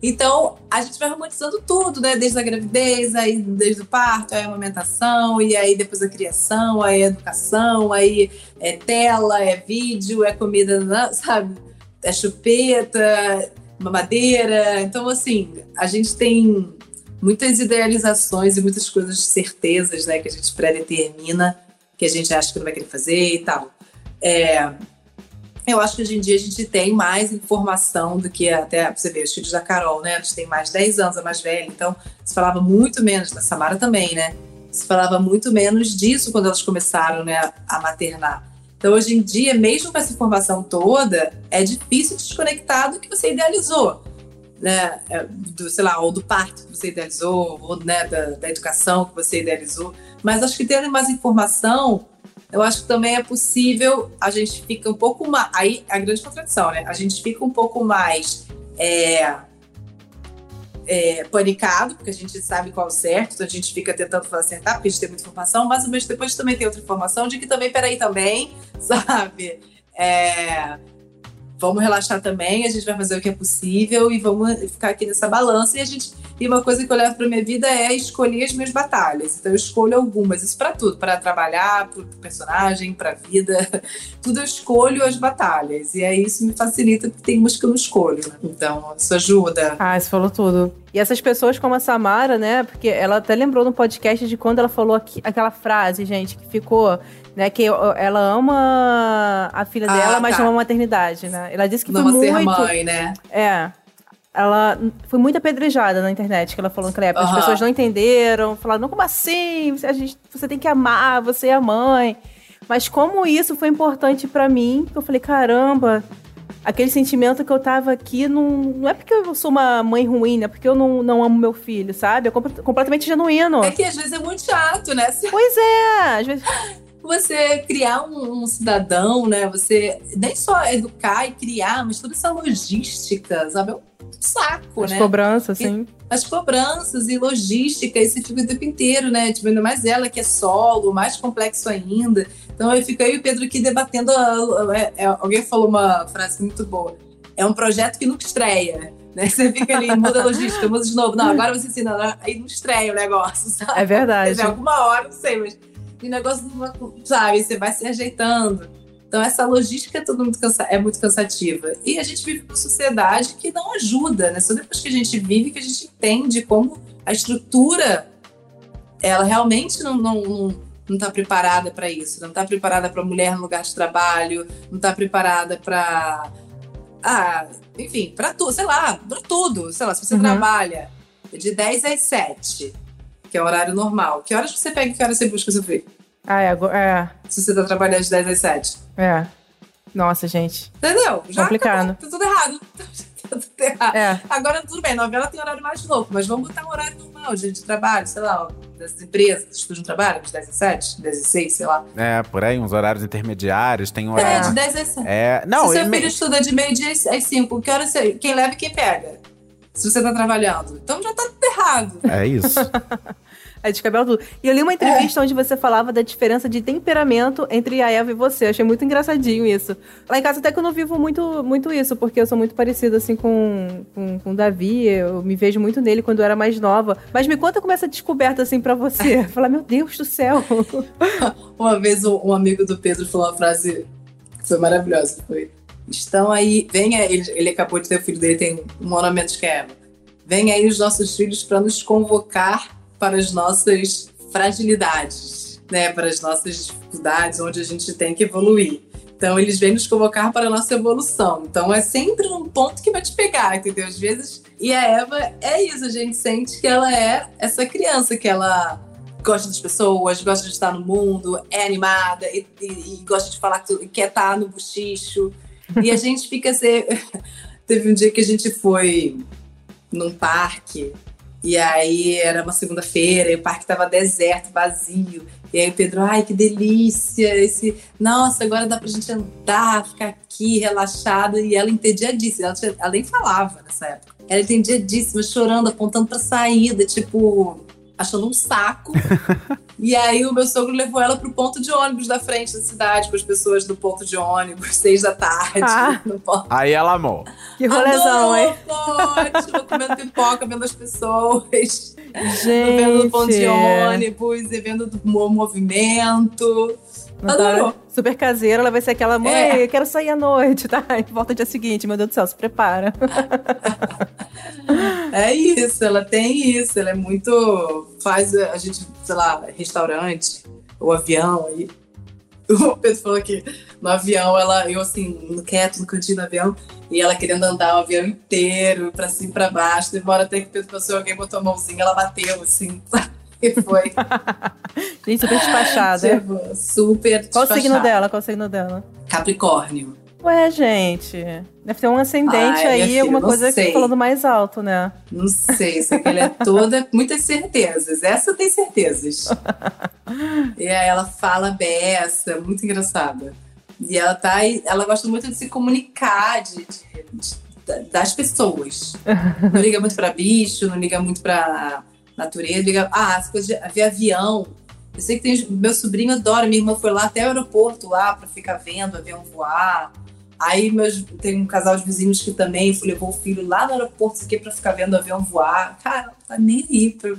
Então, a gente vai romantizando tudo, né? Desde a gravidez, aí desde o parto, aí a amamentação, e aí depois a criação, aí a educação, aí é tela, é vídeo, é comida, né, [LAUGHS] sabe? É chupeta, mamadeira. Então, assim, a gente tem muitas idealizações e muitas coisas, certezas, né? Que a gente predetermina, que a gente acha que não vai querer fazer e tal. É, eu acho que hoje em dia a gente tem mais informação do que até você vê os filhos da Carol, né? Eles têm mais 10 anos, a mais velha, então se falava muito menos, da Samara também, né? Se falava muito menos disso quando elas começaram né, a maternar. Então, hoje em dia, mesmo com essa informação toda, é difícil desconectar do que você idealizou, né? É, do, sei lá, ou do parto que você idealizou, ou né, da, da educação que você idealizou. Mas acho que tendo mais informação, eu acho que também é possível, a gente fica um pouco mais. Aí a grande contradição, né? A gente fica um pouco mais é, é, panicado, porque a gente sabe qual é o certo, então a gente fica tentando acertar, porque a gente tem muita informação, mas depois também tem outra informação de que também, peraí, também, [LAUGHS] sabe? É, vamos relaxar também, a gente vai fazer o que é possível e vamos ficar aqui nessa balança. E a gente e uma coisa que eu levo para minha vida é escolher as minhas batalhas. Então eu escolho algumas, isso para tudo, para trabalhar, para personagem, para vida, [LAUGHS] tudo eu escolho as batalhas. E aí isso me facilita porque tem umas que eu não escolho. Né? Então isso ajuda. Ah, você falou tudo. E essas pessoas como a Samara, né? Porque ela até lembrou no podcast de quando ela falou aqui, aquela frase, gente, que ficou né? Que ela ama a filha ah, dela, mas tá. não ama a maternidade, né? Ela disse que não foi muito... ser mãe, né? É. Ela foi muito apedrejada na internet, que ela falou naquela época. Uhum. As pessoas não entenderam, falaram, como assim? Você, a gente, você tem que amar, você é a mãe. Mas como isso foi importante para mim, que eu falei, caramba, aquele sentimento que eu tava aqui não, não é porque eu sou uma mãe ruim, é porque eu não, não amo meu filho, sabe? É completamente genuíno. É que às vezes é muito chato, né? [LAUGHS] Pois é, às vezes você criar um, um, cidadão, né? Você nem só educar e criar, mas toda essa logística, sabe? É um saco, as né? As cobranças, sim. As cobranças e logística, esse fica o tempo inteiro, né? Tipo, ainda mais ela que é solo, mais complexo ainda. Então eu fico aí o Pedro aqui debatendo. É, é, alguém falou uma frase muito boa. É um projeto que nunca estreia. Né? [LAUGHS] Você fica ali, muda a logística, muda de novo. Não, agora você ensina, aí não estreia o negócio, sabe? É verdade. Dizer, alguma hora, não sei, mas o negócio, sabe, você vai se ajeitando. Então, essa logística é, muito é muito cansativa. E a gente vive uma sociedade que não ajuda, né? Só depois que a gente vive que a gente entende como a estrutura ela realmente não, não, não não está preparada para isso, não está preparada para mulher no lugar de trabalho, não está preparada para ah, enfim, para tudo, sei lá, para tudo, sei lá, se você uhum. trabalha de 10 às 7, que é o horário normal. Que horas você pega e que horas você busca seu filho? Ah, é. é. Se você tá trabalhando de 10 às 7. É. Nossa, gente. Entendeu? Já Complicado. Acabou. Tá tudo errado. [LAUGHS] tá tudo errado. É. Agora, tudo bem, novela tem horário mais louco, mas vamos botar um horário normal de, de trabalho, sei lá, das empresas, estúdio de trabalho, de 10 às 7, 10 às 6, sei lá. É, por aí, uns horários intermediários, tem horário. É, de 10 às 7. É, não, Se seu filho me... estuda de meio-dia às 5, que horas você... quem leva e quem pega? Se você tá trabalhando. Então já tá tudo errado. É isso. [LAUGHS] É descabelo tudo. E eu li uma entrevista é. onde você falava da diferença de temperamento entre a Eva e você. Eu achei muito engraçadinho isso. Lá em casa até que eu não vivo muito, muito isso, porque eu sou muito parecida assim com, com, com o Davi. Eu me vejo muito nele quando eu era mais nova. Mas me conta como essa descoberta assim para você. [LAUGHS] Falar, meu Deus do céu. [LAUGHS] uma vez um, um amigo do Pedro falou uma frase que foi maravilhosa. Foi, estão aí, venha, ele, ele acabou de ter o filho dele, tem um ano a menos que a Eva. Vem aí os nossos filhos para nos convocar para as nossas fragilidades, né? para as nossas dificuldades, onde a gente tem que evoluir. Então, eles vêm nos convocar para a nossa evolução. Então, é sempre um ponto que vai te pegar, entendeu? Às vezes. E a Eva é isso, a gente sente que ela é essa criança, que ela gosta das pessoas, gosta de estar no mundo, é animada e, e, e gosta de falar que quer estar no bochicho. E a [LAUGHS] gente fica assim. [LAUGHS] Teve um dia que a gente foi num parque e aí era uma segunda-feira e o parque estava deserto, vazio. E aí o Pedro, ai, que delícia! Esse, nossa, agora dá pra gente andar, ficar aqui relaxada. E ela entediadíssima, ela, ela nem falava nessa época. Ela entediadíssima, chorando, apontando pra saída, tipo, achando um saco. [LAUGHS] e aí o meu sogro levou ela pro ponto de ônibus da frente da cidade, com as pessoas do ponto de ônibus, [LAUGHS] seis da tarde. Ah. [LAUGHS] Aí ela amou. Que rolezão, Adorou, hein? Ótimo, comendo pipoca, vendo as pessoas, Gente. vendo no ponto de ônibus, e vendo o mo- movimento. Adorou. super caseira, ela vai ser aquela mãe, É. eu quero sair à noite, [LAUGHS] tá? E volta dia seguinte, meu Deus do céu, se prepara. [LAUGHS] É isso, ela tem isso, ela é muito. Faz a gente, sei lá, restaurante, o avião aí. [LAUGHS] O Pedro falou que no avião, ela, eu assim, quieto no cantinho do avião, e ela querendo andar o avião inteiro, pra cima e pra baixo. Demora até que o Pedro passou, alguém botou a mãozinha, ela bateu assim, e foi. [LAUGHS] Gente, super despachada. Tipo, super. Qual o signo despachada. dela? Qual o signo dela? Capricórnio. Ué, gente. Deve ter um ascendente Ai, aí, filha, alguma coisa sei. que falando mais alto, né? Não sei, que ela é toda. [LAUGHS] Muitas certezas. Essa tem certezas. e aí ela fala beça, muito engraçada. E ela tá ela gosta muito de se comunicar, de, de- de- das pessoas. Não liga muito pra bicho, não liga muito pra natureza, liga. Ah, as coisas de avião. Eu sei que tem. Meu sobrinho adora, minha irmã foi lá até o aeroporto lá pra ficar vendo avião voar. Aí meus, tem um casal de vizinhos que também levou o filho lá no aeroporto aqui pra ficar vendo avião voar. Cara, tá nem aí pro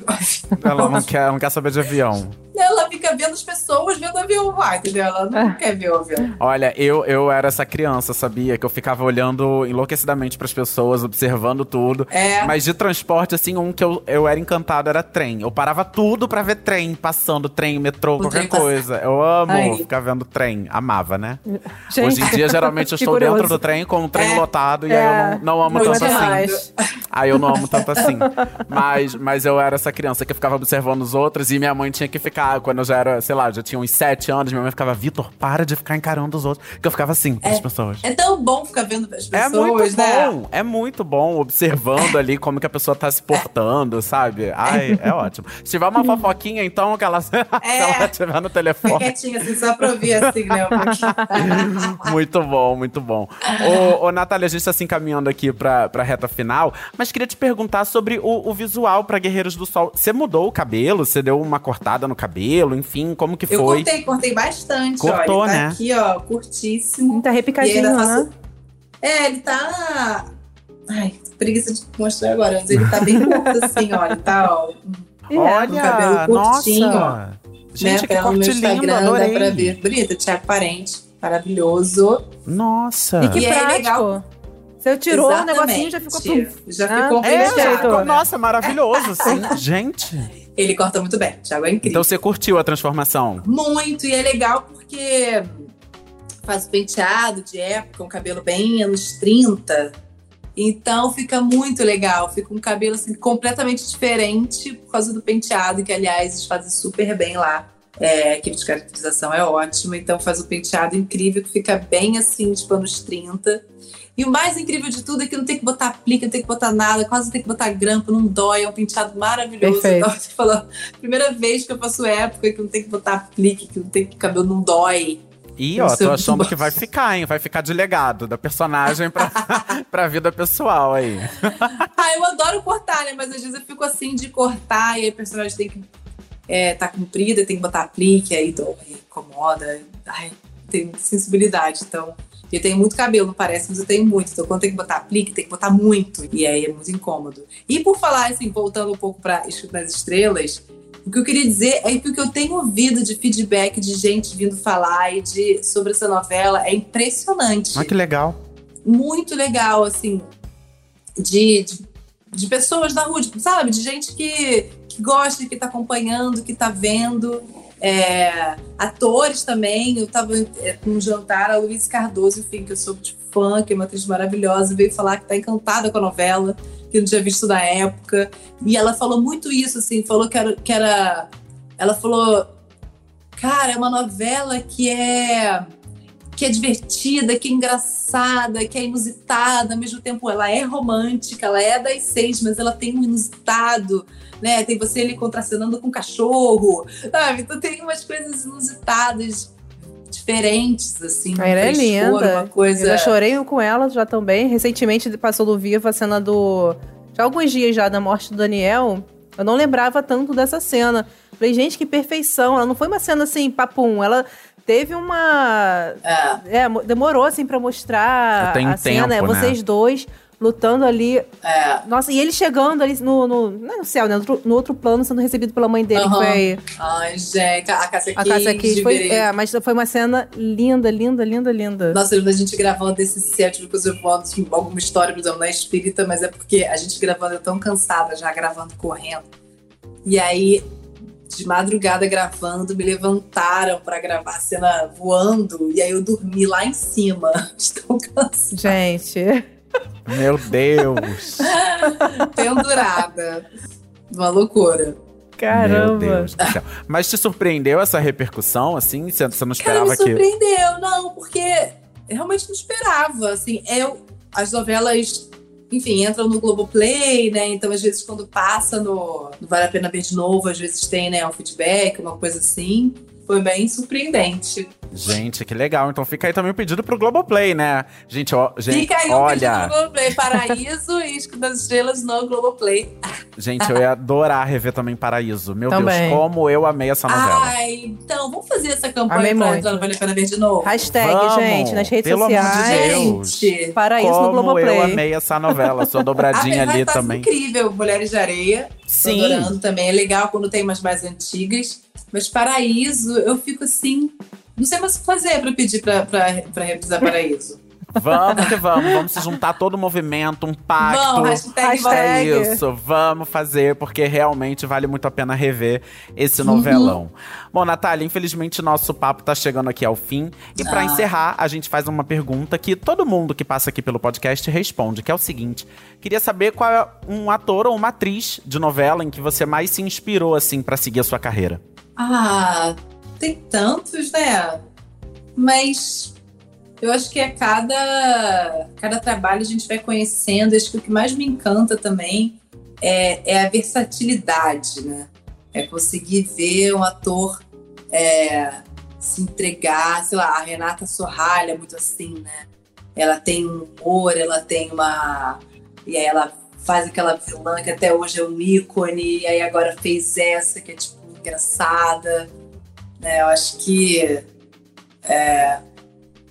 Ela não quer, não quer saber de avião. Ela fica vendo as pessoas vendo o avião voar, entendeu? Ela não É. quer ver o avião. Olha, eu, eu era essa criança, sabia? Que eu ficava olhando enlouquecidamente pras pessoas, observando tudo. É. Mas de transporte, assim, um que eu, eu era encantado era trem. Eu parava tudo pra ver trem passando, trem, metrô, O qualquer trem coisa. Eu amo Ai. ficar vendo trem. Amava, né? Gente, Hoje em dia, geralmente, eu [LAUGHS] estou curioso. dentro do trem com o trem É. lotado e É, aí eu não, não amo não tanto assim. mais. Aí eu não amo tanto assim. Mas, [LAUGHS] mas eu era essa criança que ficava observando os outros e minha mãe tinha que ficar, quando eu já era, sei lá, já tinha uns sete anos, minha mãe ficava, Vitor, para de ficar encarando os outros. Que eu ficava assim, as pessoas. É tão bom ficar vendo as É pessoas, muito né? bom, é muito bom observando ali como que a pessoa tá se portando, sabe? Ai, é ótimo. Se tiver uma fofoquinha, então, que ela, [LAUGHS] se ela estiver no Fica telefone. quietinha, assim, só pra ouvir assim, né? [LAUGHS] Muito bom, muito bom. Ô, ô Natália, a gente tá se encaminhando aqui pra, pra reta final, mas queria te perguntar sobre o, o visual pra Guerreiros do Sol. Você mudou o cabelo? Você deu uma cortada no cabelo? Enfim, como que Eu foi? cortei, cortei bastante, Cortou, ó. Ele tá né? aqui, ó, curtíssimo. Tá E repicadinho, né? faço- É, ele tá. Ai, preguiça de mostrar agora, mas ele tá bem curto assim, ó. Ele tá, ó. É. Olha, cabelo curtinho, nossa. Gente, né, que pelo meu corte lindo, Instagram, adorei. Dá pra ver. Bonita, Tiago Parente. Maravilhoso. Nossa. E que E é prático. legal. Você tirou o Exatamente. negocinho e já ficou... pum. Já Ah, ficou É, já ficou, né? nossa, maravilhoso, [LAUGHS] sim. Gente. Ele corta muito bem. Tiago é incrível. Então você curtiu a transformação? Muito, e é legal porque faz penteado de época, um cabelo bem anos 30. Então fica muito legal, fica um cabelo assim completamente diferente por causa do penteado, que aliás eles fazem super bem lá. É, a equipe de caracterização é ótima, então faz um penteado incrível que fica bem assim, tipo anos 30. E o mais incrível de tudo é que não tem que botar aplique, não tem que botar nada, quase não tem que botar grampo, não dói, é um penteado maravilhoso. Perfeito. Então, [LAUGHS] você falou, primeira vez que eu faço época que não tem que botar aplique, que não tem que o cabelo não dói. Ih, Deve ó, tô achando que vai ficar, hein? Vai ficar de legado da personagem pra, [LAUGHS] pra vida pessoal aí. [LAUGHS] Ah, eu adoro cortar, né? Mas às vezes eu fico assim de cortar e aí o personagem tem que é, tá comprida, tem que botar aplique, aí dói, incomoda. Ai, tem sensibilidade, então. Eu tenho muito cabelo, não parece, mas eu tenho muito. Então, quando tem que botar aplique, tem que botar muito. E aí é muito incômodo. E por falar, assim, voltando um pouco para Escrito nas Estrelas, o que eu queria dizer é que o que eu tenho ouvido de feedback de gente vindo falar e de, sobre essa novela é impressionante Olha que legal. muito legal, assim, de, de, de pessoas da rua, sabe? De gente que, que gosta, que tá acompanhando, que tá vendo. É, atores também. Eu tava é, num jantar, a Luiz Cardoso, enfim, que eu sou tipo, fã, que é uma atriz maravilhosa, veio falar que tá encantada com a novela, que não tinha visto na época. E ela falou muito isso, assim, falou que era. Que era ela falou, cara, é uma novela que é que é divertida, que é engraçada, que é inusitada, ao mesmo tempo ela é romântica, ela é das seis, mas ela tem um inusitado, né? Tem você ali contracenando com um cachorro, sabe? Então tem umas coisas inusitadas, diferentes, assim. Ela é linda. Uma coisa... Eu já chorei com ela já também. Recentemente passou do Vivo a cena do. Já alguns dias já da morte do Daniel. Eu não lembrava tanto dessa cena. Falei, gente, que perfeição. Ela não foi uma cena assim, papum. Ela teve uma. É. É, mo- demorou assim pra mostrar Tem a cena. É tempo, né? vocês dois lutando ali. É. Nossa, e ele chegando ali no. no não é no céu, né? No outro, no outro plano, sendo recebido pela mãe dele, que Aham. foi Ai, gente, a Cássia a Cássia Kiss, Kiss. Foi, é, mas foi uma cena linda, linda, linda, linda. Nossa, da gente gravando esse set, depois eu volto com alguma história, por exemplo, na espírita, mas é porque a gente gravando, eu tão cansada já gravando correndo. E aí, de madrugada gravando, me levantaram pra gravar a cena voando, e aí eu dormi lá em cima. [LAUGHS] Estou cansada, Gente. Meu Deus. pendurada. Uma loucura. Meu Caramba. Deus do céu. Mas te surpreendeu essa repercussão, assim? Você você não Cara, esperava me que. surpreendeu, não, porque eu realmente não esperava. Assim, eu, as novelas, enfim, entram no Globoplay, né? Então, às vezes, quando passa no, no Vale a Pena Ver de Novo, às vezes tem, né, um feedback, uma coisa assim. Foi bem surpreendente. Gente, que legal. Então fica aí também o pedido pro Globoplay, né? Gente, ó, gente, Fica aí o olha. pedido no Globoplay. Paraíso e Isco das Estrelas no Globoplay. Gente, eu ia adorar rever também Paraíso. Meu Também. Deus, como eu amei essa novela. Ai, então, vamos fazer essa campanha Amei pra muito. Vale a Pena Ver de Novo? Hashtag, Vamos, gente, nas redes pelo amor de sociais. Deus. Gente, Paraíso como no Globoplay. eu amei essa novela. Sua dobradinha Apesar ali tá também. incrível, Mulheres de Areia. Tô Sim. adorando também. É legal quando tem umas mais antigas. Mas Paraíso, eu fico assim. Não sei mais o que fazer pra pedir pra reprisar Paraíso. Vamos que vamos. Vamos se juntar todo o movimento, um pacto. Vamos, hashtag, Hashtag. É isso, vamos fazer, porque realmente vale muito a pena rever esse Uhum. novelão. Bom, Natália, infelizmente nosso papo tá chegando aqui ao fim. E pra Ah. encerrar, a gente faz uma pergunta que todo mundo que passa aqui pelo podcast responde, que é o seguinte: queria saber qual é um ator ou uma atriz de novela em que você mais se inspirou, assim, pra seguir a sua carreira. Ah, tem tantos, né? Mas eu acho que a cada, cada trabalho a gente vai conhecendo. Acho que o que mais me encanta também é, é a versatilidade, né? É conseguir ver um ator é, se entregar. Sei lá, a Renata Sorralha é muito assim, né? Ela tem um humor, ela tem uma. E aí ela faz aquela vilã que até hoje é um ícone, e aí agora fez essa que é tipo engraçada. Né? Eu acho que. É,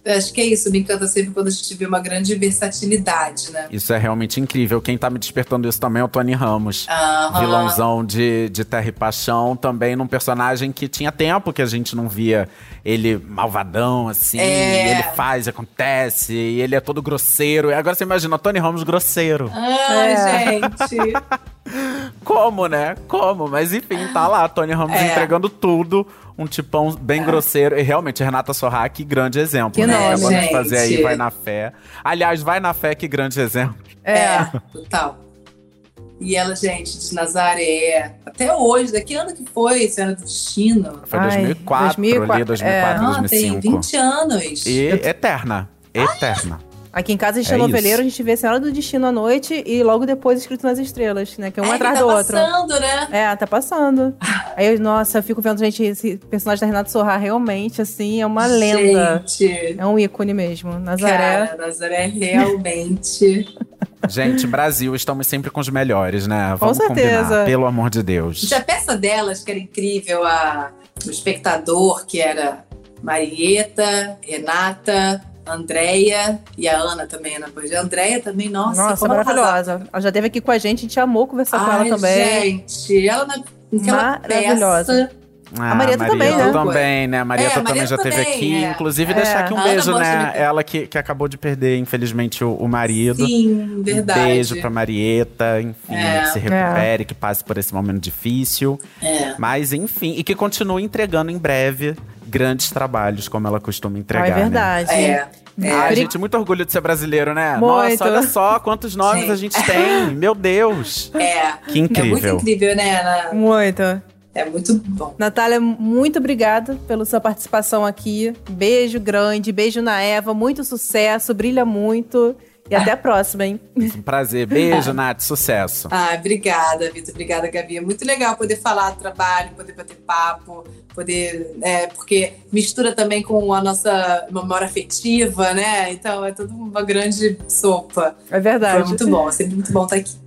acho que é isso, me encanta sempre quando a gente vê uma grande versatilidade, né? Isso é realmente incrível. Quem tá me despertando isso também é o Tony Ramos. Aham. vilãozão de, de Terra e Paixão, também num personagem que tinha tempo que a gente não via ele malvadão, assim, É. e ele faz, acontece, e ele é todo grosseiro. E agora você imagina, Tony Ramos grosseiro. Ai, É. gente. [LAUGHS] Como, né? Como? Mas enfim, tá lá, Tony Ramos É. entregando tudo, um tipão bem grosseiro. E realmente, Renata Sorra, que grande exemplo, Que né? nome. Acabou de Gente. fazer aí, vai na fé. Aliás, vai na fé, que grande exemplo. É. total. E ela, gente, de Nazaré. Até hoje, daqui ano que foi, Senhora do Destino. Foi Ai, 2004, 2004, ali, 2004, Ah, tem 2005. 20 anos. E eterna. Eterna. Aqui em casa a gente É noveleiro, a gente vê Senhora do Destino à noite e logo depois Escrito nas Estrelas, né? Que é um É, atrás tá do outro. passando, né? É, tá passando. Aí, eu, nossa, eu fico vendo, gente, esse personagem da Renata Sorra realmente, assim, é uma lenda. Gente, É um ícone mesmo. Nazaré. cara, Nazaré realmente. [LAUGHS] Gente, Brasil, estamos sempre com os melhores, né? Vamos certeza. combinar, pelo amor de Deus. A peça delas, que era incrível, a, o espectador, que era Marieta, Renata, Andréia e a Ana também, Ana Pois. A Andréia também, nossa, Nossa, ela maravilhosa. Ela já esteve aqui com a gente, a gente amou conversar com Ai, ela também. Gente, ela naquela Maravilhosa. peça. Ah, A Marieta também, Marieta né? também, né? A Marieta É, a também já Marieta esteve também, aqui. é. Inclusive, É. deixar aqui um beijo, né? também. Ela que, que acabou de perder, infelizmente, o, o marido. Sim, verdade. Um beijo pra Marieta, enfim, É. que se recupere, que passe por esse momento difícil. É. Mas, enfim, e que continue entregando em breve grandes trabalhos, como ela costuma Ah, entregar. é verdade. É. Né? é. Ai, gente, muito orgulho de ser brasileiro, né? Muito. Nossa, olha só quantos nomes a gente tem. [LAUGHS] Meu Deus. É. Que É muito incrível. incrível, né, Ana? Muito. É muito bom. Natália, muito obrigada pela sua participação aqui. Beijo grande, beijo na Eva, muito sucesso, brilha muito. E até a próxima, hein? Um prazer. Beijo, Nath. Sucesso. Ah, obrigada, Vitor. Obrigada, Gabi. É muito legal poder falar do trabalho, poder bater papo, poder. É, porque mistura também com a nossa memória afetiva, né? Então é tudo uma grande sopa. É verdade. Foi muito bom, é sempre muito bom estar aqui.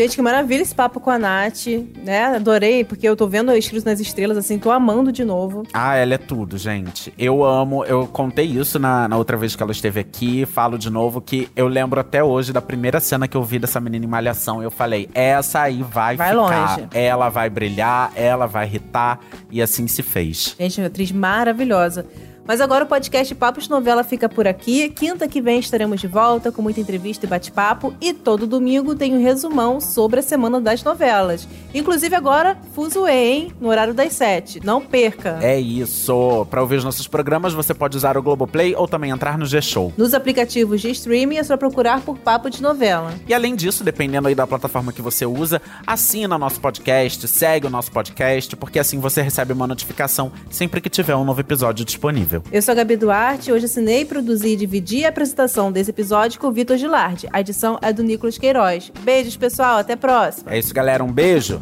Gente, que maravilha esse papo com a Nath, né? Adorei, porque eu tô vendo Escritos nas Estrelas, assim, tô amando de novo. Ah, ela é tudo, gente. Eu amo, eu contei isso na, na outra vez que ela esteve aqui, falo de novo que eu lembro até hoje da primeira cena que eu vi dessa menina em Malhação. Eu falei, essa aí vai, Vai ficar. longe. Ela vai brilhar, ela vai irritar, e assim se fez. Gente, uma atriz maravilhosa. Mas agora o podcast Papos Novela fica por aqui. Quinta que vem estaremos de volta com muita entrevista e bate-papo. E todo domingo tem um resumão sobre a semana das novelas. Inclusive agora, Fuzuê, hein? No horário das sete. Não perca! É isso. Pra ouvir os nossos programas, você pode usar o Globoplay ou também entrar no G-Show. Nos aplicativos de streaming é só procurar por Papo de Novela. E além disso, dependendo aí da plataforma que você usa, assina nosso podcast, segue o nosso podcast, porque assim você recebe uma notificação sempre que tiver um novo episódio disponível. Eu sou a Gabi Duarte, hoje assinei, produzi e dividi a apresentação desse episódio com o Vitor Gilardi. A edição é do Nicolas Queiroz. Beijos, pessoal, até a próxima! É isso, galera. Um beijo.